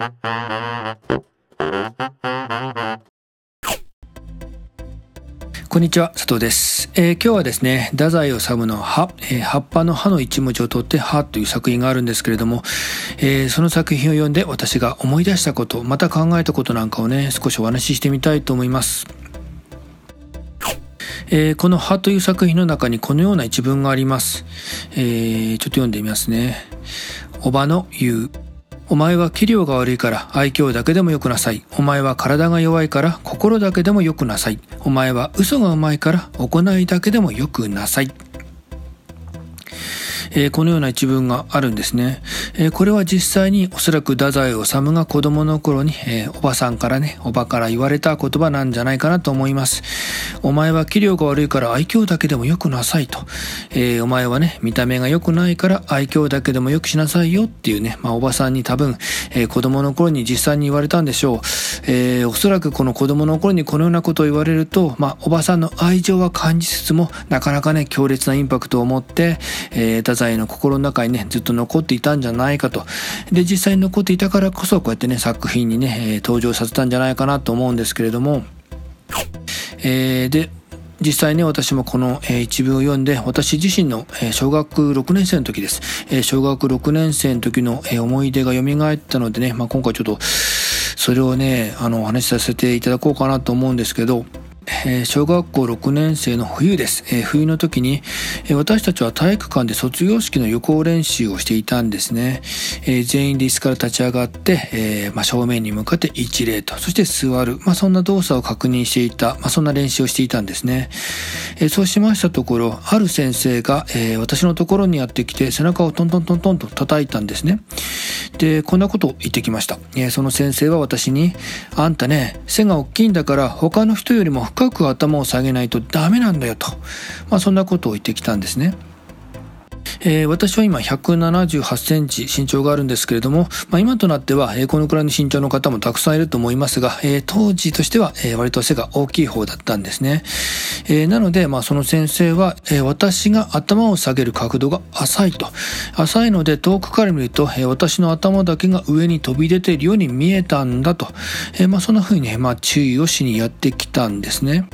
こんにちは、佐藤です。えー、今日はですね、太宰治の葉、えー、葉っぱの葉の一文字を取って葉という作品があるんですけれども、えー、その作品を読んで私が思い出したこと、また考えたことなんかをね、少しお話ししてみたいと思います。えー、この葉という作品の中にこのような一文があります。えー、ちょっと読んでみますね。おばの言う。お前は器量が悪いから愛嬌だけでもよくなさい。お前は体が弱いから心だけでもよくなさい。お前は嘘がうまいから行いだけでもよくなさい。えー、このような一文があるんですね。えー、これは実際におそらく太宰治が子供の頃に、えー、おばさんからね、おばから言われた言葉なんじゃないかなと思います。お前は器量が悪いから愛嬌だけでもよくなさいと。えお前はね、見た目が良くないから愛嬌だけでもよくしなさいよっていうね、まあおばさんに多分、え子供の頃に実際に言われたんでしょう。えおそらくこの子供の頃にこのようなことを言われると、まあおばさんの愛情は感じつつも、なかなかね、強烈なインパクトを持って、え太宰の心の中にね、ずっと残っていたんじゃないかと。で、実際に残っていたからこそ、こうやってね、作品にね、え登場させたんじゃないかなと思うんですけれども、えー、で、実際ね、私もこの、え一文を読んで、私自身の、え小学6年生の時です。え小学6年生の時の、え思い出が蘇ったのでね、まあ、今回ちょっと、それをね、あの、お話しさせていただこうかなと思うんですけど、え小学校6年生の冬です。え冬の時に、え私たちは体育館で卒業式の予行練習をしていたんですね。え全員で椅子から立ち上がって、えま、正面に向かって一礼と、そして座る。まあ、そんな動作を確認していた、まあ、そんな練習をしていたんですね。えそうしましたところ、ある先生が、え私のところにやってきて背中をトントントントンと叩いたんですね。で、こんなことを言ってきました。えその先生は私に、あんたね、背が大きいんだから他の人よりも深く頭を下げないとダメなんだよと、まあ、そんなことを言ってきたんですね。えー、私は今178センチ身長があるんですけれども、まあ、今となっては、えー、このくらいの身長の方もたくさんいると思いますが、えー、当時としては、え割と背が大きい方だったんですね。えなので、まあ、その先生は、え私が頭を下げる角度が浅いと。浅いので遠くから見ると、え私の頭だけが上に飛び出ているように見えたんだと。えまあ、そんな風にね、まあ、注意をしにやってきたんですね。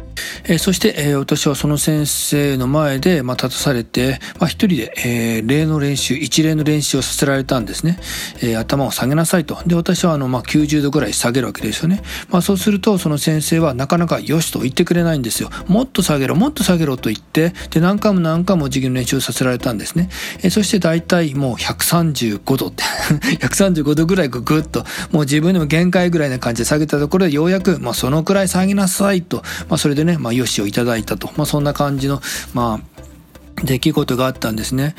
えー、そして、えー、私はその先生の前で、まあ、立たされて、まあ、一人で、えー、礼の練習、一礼の練習をさせられたんですね。え、頭を下げなさいと。で、私はあの、まあ、90度ぐらい下げるわけですよね。まあ、そうすると、その先生はなかなかよしと言ってくれないんですよ。もっと下げろ、もっと下げろと言って、で、何回も何回も授業の練習をさせられたんですね。え、そして大体もう135度って 135度ぐらいぐぐっと、もう自分でも限界ぐらいな感じで下げたところで、ようやく、まあ、そのくらい下げなさいと、まあ、それでね、まあ、よしをいただいたと。まあ、そんな感じの、まあ、出来事があったんですね。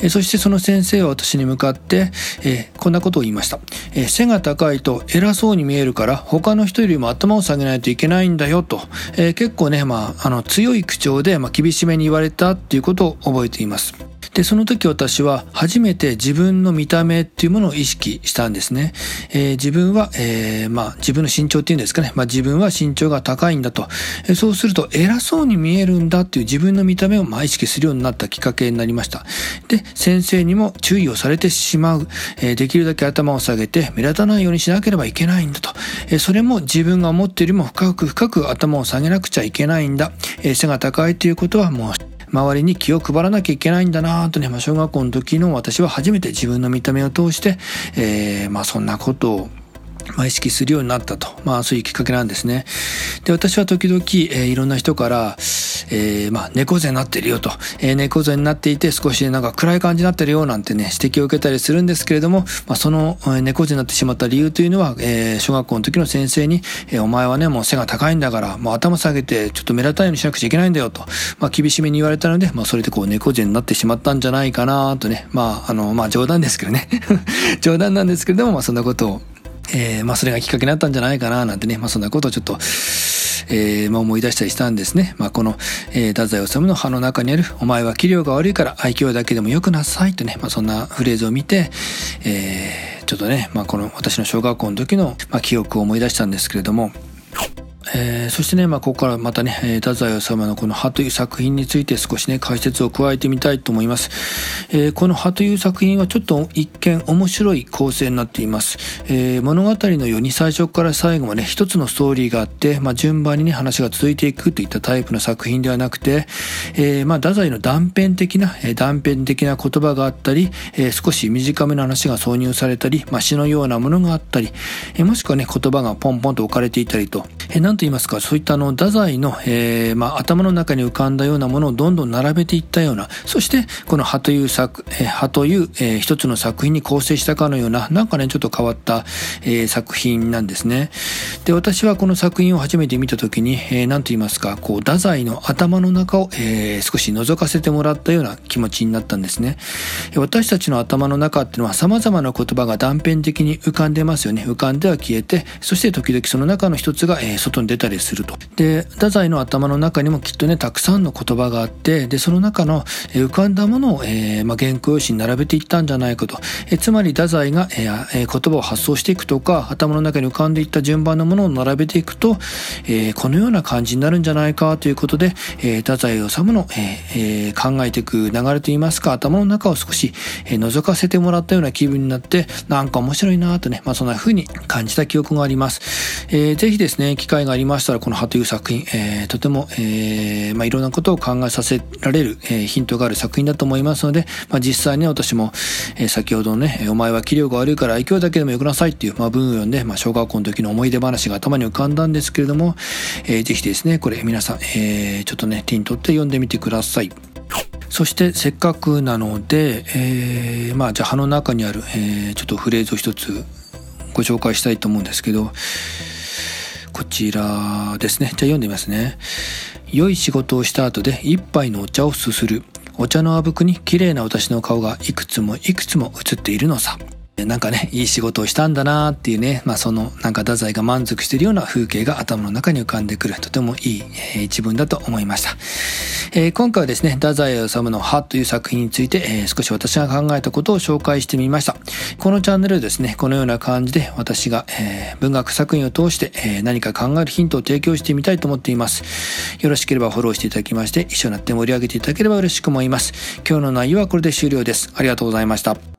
えそしてその先生は私に向かって、え、こんなことを言いました、え、背が高いと偉そうに見えるから他の人よりも頭を下げないといけないんだよと、え、結構ね、まあ、あの強い口調で、まあ、厳しめに言われたっていうことを覚えています。で、その時私は初めて自分の見た目っていうものを意識したんですね。えー、自分は、えー、まあ自分の身長っていうんですかね。まあ自分は身長が高いんだと。えー、そうすると偉そうに見えるんだっていう自分の見た目をまあ意識するようになったきっかけになりました。で、先生にも注意をされてしまう。えー、できるだけ頭を下げて目立たないようにしなければいけないんだと。えー、それも自分が思っているよりも深く深く頭を下げなくちゃいけないんだ。えー、背が高いということはもう周りに気を配らなきゃいけないんだなとね、まあ、小学校の時の私は初めて自分の見た目を通して、えー、まあそんなことをまあ、意識するようになったと。まあ、そういうきっかけなんですね。で、私は時々、えー、いろんな人から、えー、まあ、猫背になってるよと、えー、猫背になっていて少しなんか暗い感じになってるよなんてね、指摘を受けたりするんですけれども、まあ、その、えー、猫背になってしまった理由というのは、えー、小学校の時の先生に、えー、お前はね、もう背が高いんだから、もう頭下げてちょっと目立たないようにしなくちゃいけないんだよと、まあ、厳しめに言われたので、まあ、それでこう猫背になってしまったんじゃないかなとね、まあ、あの、まあ、冗談ですけどね。冗談なんですけれども、まあ、そんなことを、えー、まあ、それがきっかけになったんじゃないかな、なんてね、まあ、そんなことをちょっと、えー、まあ、思い出したりしたんですね。まあ、この、えー、太宰治の歯の中にある、お前は器量が悪いから愛嬌だけでも良くなさいとね、まあ、そんなフレーズを見て、えー、ちょっとね、まあ、この私の小学校の時の、まあ、記憶を思い出したんですけれども、えー、そしてね、まあ、ここからまたねえ、太宰治のこの葉という作品について少しね、解説を加えてみたいと思います。えー、この葉という作品はちょっと一見面白い構成になっています。えー、物語のように最初から最後まで一つのストーリーがあって、まあ、順番にね、話が続いていくといったタイプの作品ではなくて、え、まあ、太宰の断片的な、え、断片的な言葉があったり、え、少し短めの話が挿入されたり、まあ、詩のようなものがあったり、え、もしくはね、言葉がポンポンと置かれていたりと、えー、と言いますか、そういったあの、太宰の、えー、まあ、頭の中に浮かんだようなものをどんどん並べていったような、そして、この葉という作、えー、葉という、えー、一つの作品に構成したかのような、なんかね、ちょっと変わった、えー、作品なんですね。で、私はこの作品を初めて見たときに、えー、なんと言いますか、こう、太宰の頭の中を、えー、少し覗かせてもらったような気持ちになったんですね。私たちの頭の中っていうのは様々な言葉が断片的に浮かんでますよね。浮かんでは消えて、そして時々その中の一つが、えー、外に出たりすると。で、太宰の頭の中にもきっとね、たくさんの言葉があって、で、その中の、浮かんだものを、えー、まあ、原稿用紙に並べていったんじゃないかと。え、つまり太宰が、えー、言葉を発想していくとか、頭の中に浮かんでいった順番のものを並べていくと、えー、このような感じになるんじゃないかということで、え、太宰治の、えー、考えていく流れといいますか、頭の中を少し、えー、覗かせてもらったような気分になって、なんか面白いなとね、まあそんな風に感じた記憶があります。えー、ぜひですね、機会がありましたら、この葉という作品、えー、とても、えー、まあいろんなことを考えさせられる、えー、ヒントがある作品だと思いますので、まあ実際ね、私も、え、先ほどのね、お前は器量が悪いから愛嬌だけでもよくなさいっていう、まあ文を読んで、まあ小学校の時の思い出話が頭に浮かんだんですけれども、えー、ぜひですね、これ皆さん、えー、ちょっとね、手に取って読んでみてください。そしてせっかくなので、えー、まあじゃあ葉の中にある、えー、ちょっとフレーズを一つご紹介したいと思うんですけど、こちらですね。じゃあ読んでみますね。良い仕事をした後で一杯のお茶をすする。お茶のあぶくに綺麗な私の顔がいくつもいくつも映っているのさ。なんかね、いい仕事をしたんだなーっていうね、まあその、なんか太宰が満足しているような風景が頭の中に浮かんでくる、とてもいい、えー、一文だと思いました。えー、今回はですね、太宰治の歯という作品について、えー、少し私が考えたことを紹介してみました。このチャンネルですね、このような感じで私が、えー、文学作品を通して、えー、何か考えるヒントを提供してみたいと思っています。よろしければフォローしていただきまして、一緒になって盛り上げていただければ嬉しく思います。今日の内容はこれで終了です。ありがとうございました。